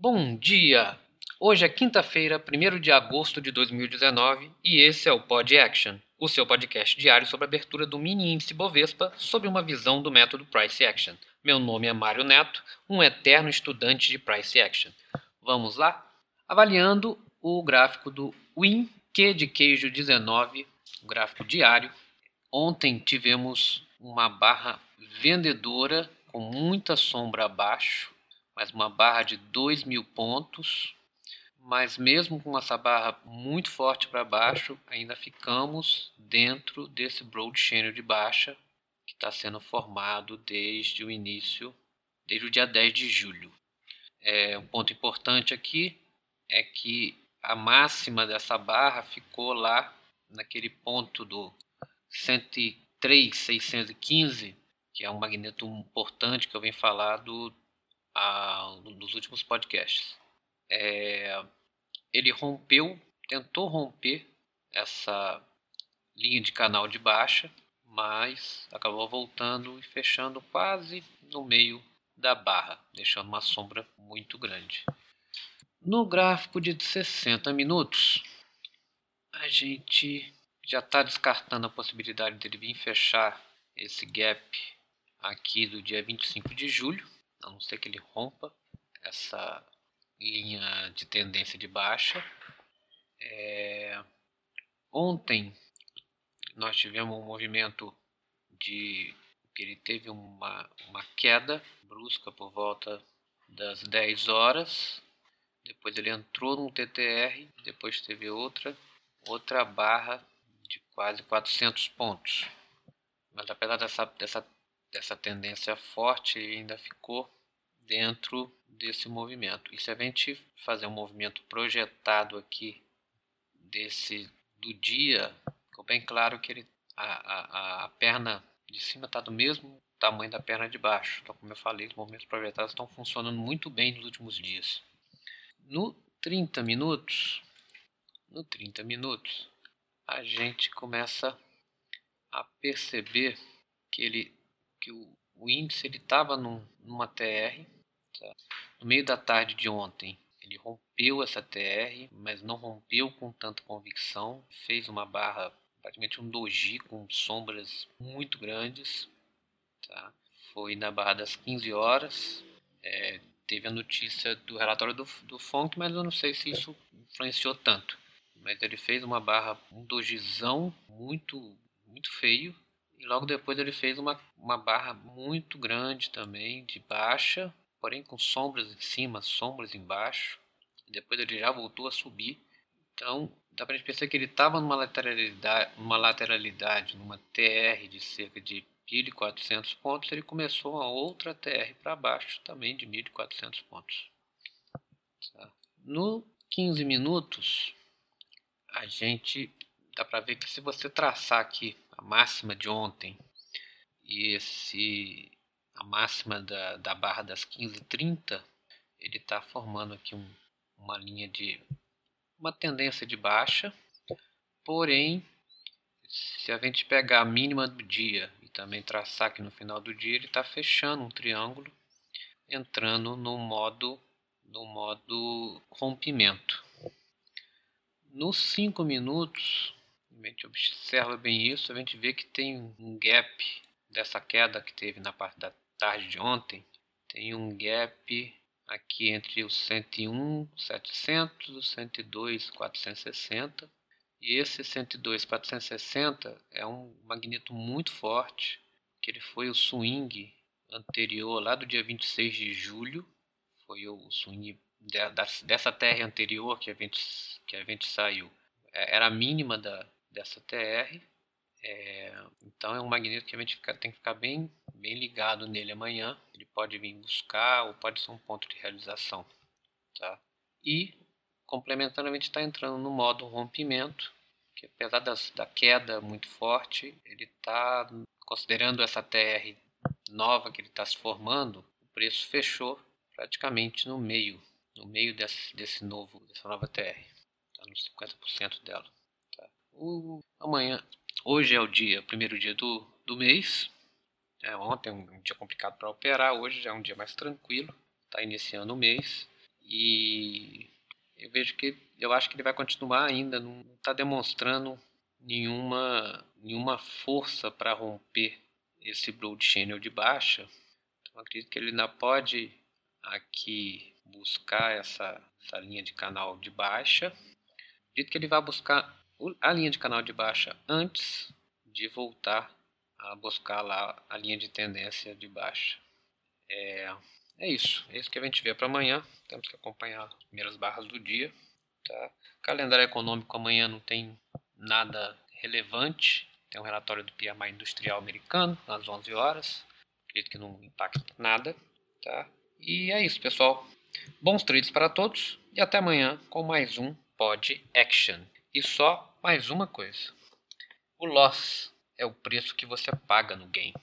Bom dia! Hoje é quinta-feira, 1 de agosto de 2019 e esse é o Pod Action, o seu podcast diário sobre a abertura do mini índice Bovespa sob uma visão do método Price Action. Meu nome é Mário Neto, um eterno estudante de Price Action. Vamos lá? Avaliando o gráfico do Win Q de queijo 19, o gráfico diário. Ontem tivemos uma barra vendedora com muita sombra abaixo, mas uma barra de 2 mil pontos. Mas mesmo com essa barra muito forte para baixo, ainda ficamos dentro desse broad channel de baixa que está sendo formado desde o início, desde o dia 10 de julho. É, um ponto importante aqui é que a máxima dessa barra ficou lá naquele ponto do 103,615 que é um magneto importante que eu venho falar do, a, dos últimos podcasts. É, ele rompeu, tentou romper essa linha de canal de baixa, mas acabou voltando e fechando quase no meio da barra, deixando uma sombra muito grande. No gráfico de 60 minutos, a gente já está descartando a possibilidade dele vir fechar esse gap aqui do dia 25 de julho, a não ser que ele rompa essa linha de tendência de baixa. É... Ontem nós tivemos um movimento de que ele teve uma, uma queda brusca por volta das 10 horas. Depois ele entrou num TTR, depois teve outra outra barra de quase 400 pontos. Mas apesar dessa, dessa dessa tendência forte e ainda ficou dentro desse movimento. E se a gente fazer um movimento projetado aqui desse do dia, ficou bem claro que ele, a, a, a perna de cima está do mesmo tamanho da perna de baixo. Então, como eu falei, os movimentos projetados estão funcionando muito bem nos últimos dias. No 30 minutos, no 30 minutos, a gente começa a perceber que ele que o, o índice ele estava num, numa TR tá? no meio da tarde de ontem. Ele rompeu essa TR, mas não rompeu com tanta convicção. Fez uma barra, praticamente um doji com sombras muito grandes. Tá? Foi na barra das 15 horas. É, teve a notícia do relatório do, do FONC, mas eu não sei se isso influenciou tanto. Mas ele fez uma barra, um dojizão muito, muito feio e logo depois ele fez uma, uma barra muito grande também, de baixa, porém com sombras em cima, sombras embaixo. Depois ele já voltou a subir. Então dá para gente pensar que ele estava numa lateralidade, numa lateralidade, numa TR de cerca de 1.400 pontos, ele começou uma outra TR para baixo também de 1.400 pontos. Tá? No 15 minutos, a gente dá para ver que se você traçar aqui a máxima de ontem e esse a máxima da, da barra das 15h30, ele está formando aqui um, uma linha de uma tendência de baixa, porém se a gente pegar a mínima do dia e também traçar aqui no final do dia, ele está fechando um triângulo, entrando no modo no modo rompimento. Nos 5 minutos, a gente observa bem isso, a gente vê que tem um gap dessa queda que teve na parte da tarde de ontem, tem um gap aqui entre os 101 700 e os 102 460 e esse 102 460 é um magneto muito forte que ele foi o swing anterior lá do dia 26 de julho. Foi o swing dessa terra anterior que a gente que a gente saiu. É, era a mínima da, dessa TR. É, então é um magneto que a gente fica, tem que ficar bem, bem ligado nele amanhã. Ele pode vir buscar ou pode ser um ponto de realização. Tá? E complementando, a gente está entrando no modo rompimento, que apesar das, da queda muito forte, ele está considerando essa TR nova que ele está se formando, o preço fechou praticamente no meio, no meio desse, desse novo, dessa nova TR, está nos 50% dela. O, amanhã, hoje é o dia, primeiro dia do, do mês. É, ontem um dia complicado para operar, hoje já é um dia mais tranquilo. Está iniciando o mês E eu vejo que eu acho que ele vai continuar ainda, não está demonstrando nenhuma, nenhuma força para romper esse broad channel de baixa. Então acredito que ele ainda pode aqui buscar essa, essa linha de canal de baixa. Acredito que ele vai buscar a linha de canal de baixa antes de voltar a buscar lá a linha de tendência de baixa. É, é isso, é isso que a gente vê para amanhã. Temos que acompanhar as primeiras barras do dia. Tá? Calendário econômico amanhã não tem nada relevante. Tem um relatório do PMI industrial americano às 11 horas. Acredito que não impacta nada. Tá? E é isso, pessoal. Bons trades para todos e até amanhã com mais um Pod Action. E só mais uma coisa: o loss é o preço que você paga no game.